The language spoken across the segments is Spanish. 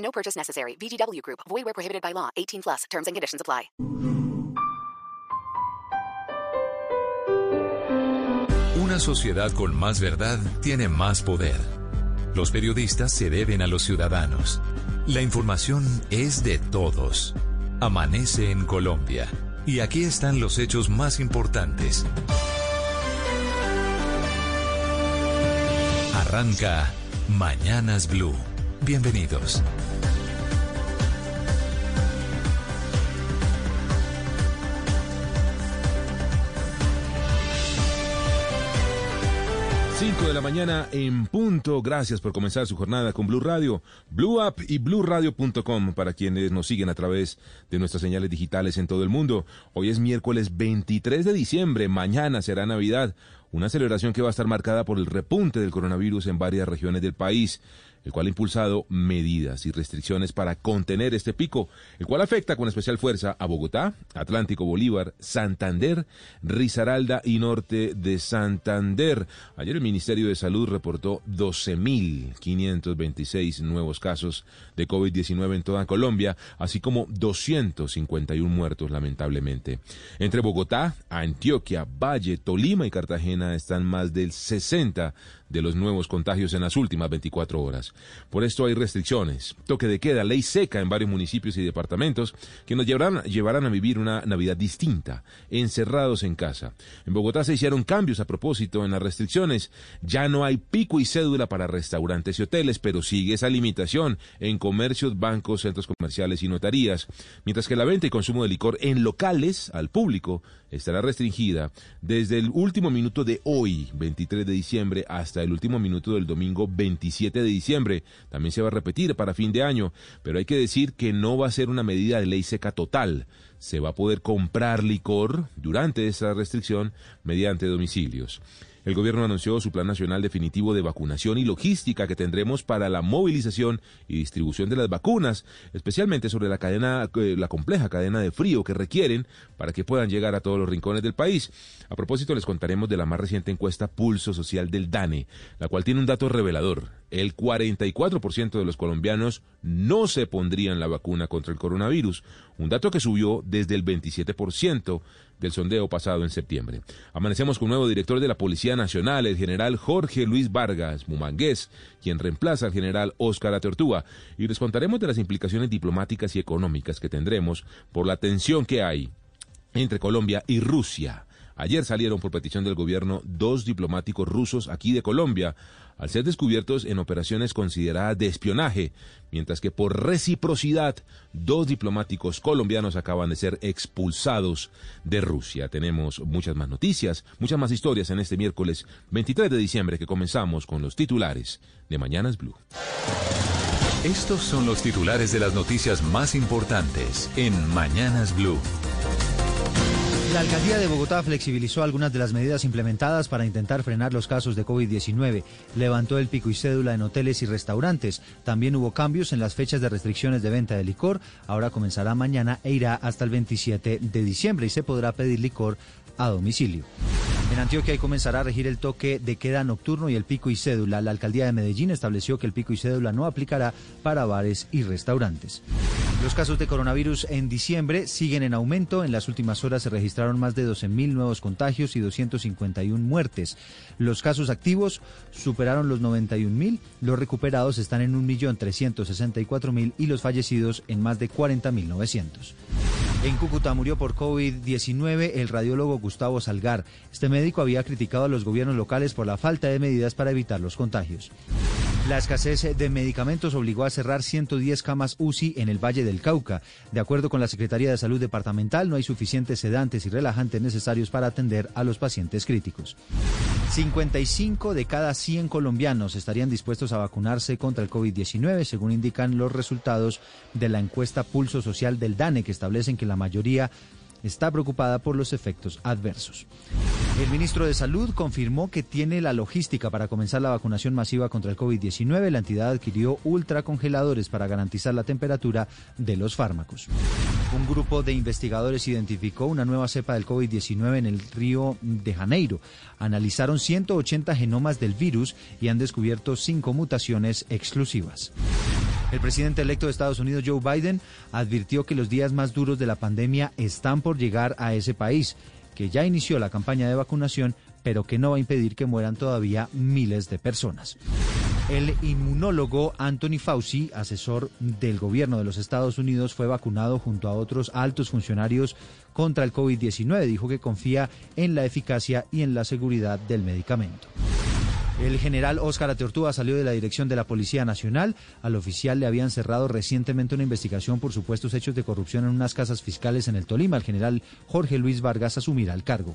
No purchase necessary. VGW Group. Void where prohibited by law. 18 plus. Terms and conditions apply. Una sociedad con más verdad tiene más poder. Los periodistas se deben a los ciudadanos. La información es de todos. Amanece en Colombia. Y aquí están los hechos más importantes. Arranca Mañanas Blue. Bienvenidos. Cinco de la mañana en punto. Gracias por comenzar su jornada con Blue Radio, Blue App y BlueRadio.com para quienes nos siguen a través de nuestras señales digitales en todo el mundo. Hoy es miércoles 23 de diciembre, mañana será Navidad, una celebración que va a estar marcada por el repunte del coronavirus en varias regiones del país el cual ha impulsado medidas y restricciones para contener este pico, el cual afecta con especial fuerza a Bogotá, Atlántico Bolívar, Santander, Risaralda y norte de Santander. Ayer el Ministerio de Salud reportó 12.526 nuevos casos de COVID-19 en toda Colombia, así como 251 muertos lamentablemente. Entre Bogotá, Antioquia, Valle, Tolima y Cartagena están más del 60 de los nuevos contagios en las últimas 24 horas. Por esto hay restricciones, toque de queda, ley seca en varios municipios y departamentos que nos llevarán, llevarán a vivir una Navidad distinta, encerrados en casa. En Bogotá se hicieron cambios a propósito en las restricciones. Ya no hay pico y cédula para restaurantes y hoteles, pero sigue esa limitación en comercios, bancos, centros comerciales y notarías, mientras que la venta y consumo de licor en locales al público estará restringida desde el último minuto de hoy, 23 de diciembre, hasta el último minuto del domingo 27 de diciembre. También se va a repetir para fin de año, pero hay que decir que no va a ser una medida de ley seca total. Se va a poder comprar licor durante esa restricción mediante domicilios. El gobierno anunció su plan nacional definitivo de vacunación y logística que tendremos para la movilización y distribución de las vacunas, especialmente sobre la cadena, eh, la compleja cadena de frío que requieren para que puedan llegar a todos los rincones del país. A propósito, les contaremos de la más reciente encuesta Pulso Social del DANE, la cual tiene un dato revelador. El 44% de los colombianos no se pondrían la vacuna contra el coronavirus, un dato que subió desde el 27% del sondeo pasado en septiembre. Amanecemos con un nuevo director de la Policía Nacional, el general Jorge Luis Vargas Mumangués, quien reemplaza al general Óscar Atortúa, y les contaremos de las implicaciones diplomáticas y económicas que tendremos por la tensión que hay entre Colombia y Rusia. Ayer salieron por petición del gobierno dos diplomáticos rusos aquí de Colombia al ser descubiertos en operaciones consideradas de espionaje, mientras que por reciprocidad dos diplomáticos colombianos acaban de ser expulsados de Rusia. Tenemos muchas más noticias, muchas más historias en este miércoles 23 de diciembre que comenzamos con los titulares de Mañanas Blue. Estos son los titulares de las noticias más importantes en Mañanas Blue. La alcaldía de Bogotá flexibilizó algunas de las medidas implementadas para intentar frenar los casos de COVID-19. Levantó el pico y cédula en hoteles y restaurantes. También hubo cambios en las fechas de restricciones de venta de licor. Ahora comenzará mañana e irá hasta el 27 de diciembre y se podrá pedir licor a domicilio. En Antioquia comenzará a regir el toque de queda nocturno y el pico y cédula. La alcaldía de Medellín estableció que el pico y cédula no aplicará para bares y restaurantes. Los casos de coronavirus en diciembre siguen en aumento. En las últimas horas se registraron más de 12.000 nuevos contagios y 251 muertes. Los casos activos superaron los 91.000. Los recuperados están en 1.364.000 y los fallecidos en más de 40.900. En Cúcuta murió por COVID-19 el radiólogo Gustavo Salgar. Este médico había criticado a los gobiernos locales por la falta de medidas para evitar los contagios. La escasez de medicamentos obligó a cerrar 110 camas UCI en el Valle del Cauca. De acuerdo con la Secretaría de Salud Departamental, no hay suficientes sedantes y relajantes necesarios para atender a los pacientes críticos. 55 de cada 100 colombianos estarían dispuestos a vacunarse contra el COVID-19, según indican los resultados de la encuesta Pulso Social del DANE, que establecen que la mayoría está preocupada por los efectos adversos. El ministro de Salud confirmó que tiene la logística para comenzar la vacunación masiva contra el COVID-19. La entidad adquirió ultracongeladores para garantizar la temperatura de los fármacos. Un grupo de investigadores identificó una nueva cepa del COVID-19 en el Río de Janeiro. Analizaron 180 genomas del virus y han descubierto cinco mutaciones exclusivas. El presidente electo de Estados Unidos, Joe Biden, advirtió que los días más duros de la pandemia están por llegar a ese país, que ya inició la campaña de vacunación, pero que no va a impedir que mueran todavía miles de personas. El inmunólogo Anthony Fauci, asesor del gobierno de los Estados Unidos, fue vacunado junto a otros altos funcionarios contra el COVID-19. Dijo que confía en la eficacia y en la seguridad del medicamento. El general Óscar Ateortúa salió de la dirección de la Policía Nacional. Al oficial le habían cerrado recientemente una investigación por supuestos hechos de corrupción en unas casas fiscales en el Tolima. El general Jorge Luis Vargas asumirá el cargo.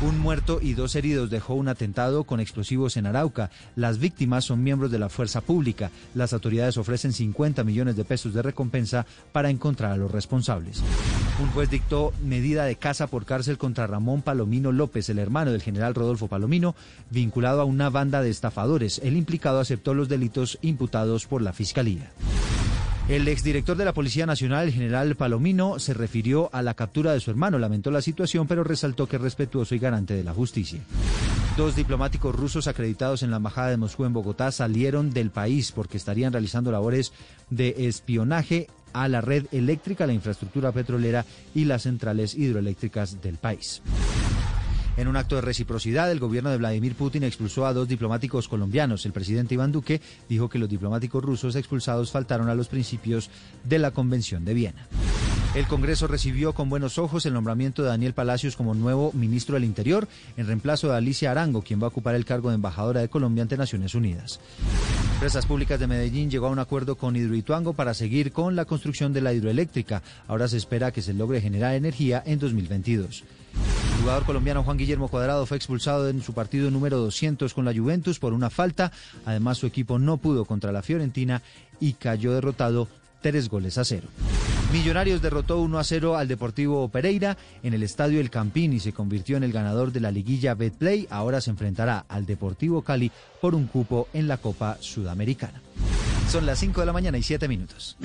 Un muerto y dos heridos dejó un atentado con explosivos en Arauca. Las víctimas son miembros de la fuerza pública. Las autoridades ofrecen 50 millones de pesos de recompensa para encontrar a los responsables. Un juez dictó medida de casa por cárcel contra Ramón Palomino López, el hermano del general Rodolfo Palomino, vinculado a una banda de estafadores. El implicado aceptó los delitos imputados por la Fiscalía. El exdirector de la Policía Nacional, el general Palomino, se refirió a la captura de su hermano, lamentó la situación, pero resaltó que es respetuoso y garante de la justicia. Dos diplomáticos rusos acreditados en la Embajada de Moscú en Bogotá salieron del país porque estarían realizando labores de espionaje a la red eléctrica, la infraestructura petrolera y las centrales hidroeléctricas del país. En un acto de reciprocidad, el gobierno de Vladimir Putin expulsó a dos diplomáticos colombianos. El presidente Iván Duque dijo que los diplomáticos rusos expulsados faltaron a los principios de la Convención de Viena. El Congreso recibió con buenos ojos el nombramiento de Daniel Palacios como nuevo ministro del Interior, en reemplazo de Alicia Arango, quien va a ocupar el cargo de embajadora de Colombia ante Naciones Unidas. Empresas Públicas de Medellín llegó a un acuerdo con Hidroituango para seguir con la construcción de la hidroeléctrica. Ahora se espera que se logre generar energía en 2022. El jugador colombiano Juan Guillermo Cuadrado fue expulsado en su partido número 200 con la Juventus por una falta. Además, su equipo no pudo contra la Fiorentina y cayó derrotado tres goles a cero. Millonarios derrotó 1 a 0 al Deportivo Pereira en el Estadio El Campín y se convirtió en el ganador de la liguilla Betplay. Ahora se enfrentará al Deportivo Cali por un cupo en la Copa Sudamericana. Son las 5 de la mañana y 7 minutos.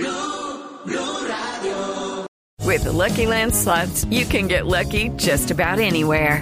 With the Lucky Land slots, you can get lucky just about anywhere.